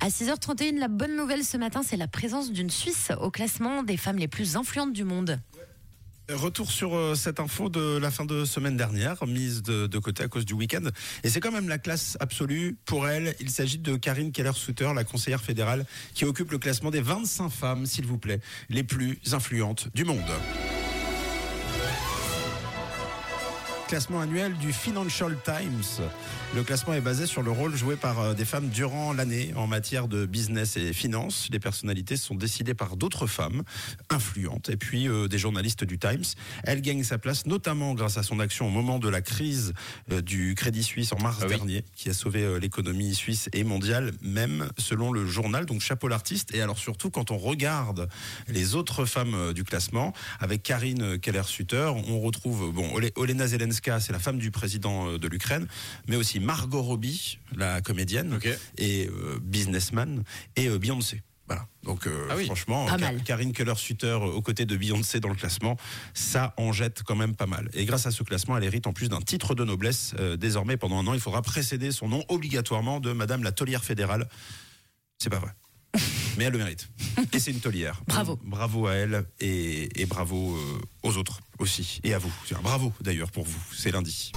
À 6h31, la bonne nouvelle ce matin, c'est la présence d'une Suisse au classement des femmes les plus influentes du monde. Retour sur euh, cette info de la fin de semaine dernière, mise de, de côté à cause du week-end. Et c'est quand même la classe absolue pour elle. Il s'agit de Karine Keller-Souter, la conseillère fédérale, qui occupe le classement des 25 femmes, s'il vous plaît, les plus influentes du monde. Classement annuel du Financial Times. Le classement est basé sur le rôle joué par euh, des femmes durant l'année en matière de business et finance. Les personnalités sont décidées par d'autres femmes influentes et puis euh, des journalistes du Times. Elle gagne sa place notamment grâce à son action au moment de la crise euh, du Crédit Suisse en mars Ah oui. dernier, qui a sauvé euh, l'économie suisse et mondiale, même selon le journal. Donc chapeau l'artiste. Et alors surtout quand on regarde les autres femmes du classement, avec Karine Keller-Sutter, on retrouve bon Ole- Olena Zelenska, c'est la femme du président euh, de l'Ukraine, mais aussi Margot Robbie, la comédienne et euh, businessman, et euh, Beyoncé. Voilà. Donc euh, Ah oui. franchement. Karine Keller-Sutter euh, aux côtés de Beyoncé dans le classement, ça en jette quand même pas mal. Et grâce à ce classement, elle hérite en plus d'un titre de noblesse. Euh, désormais, pendant un an, il faudra précéder son nom obligatoirement de Madame la taulière fédérale. C'est pas vrai. Mais elle le mérite. Et c'est une taulière. Bravo. Bravo à elle et, et bravo euh, aux autres aussi. Et à vous. Bravo d'ailleurs pour vous. C'est lundi.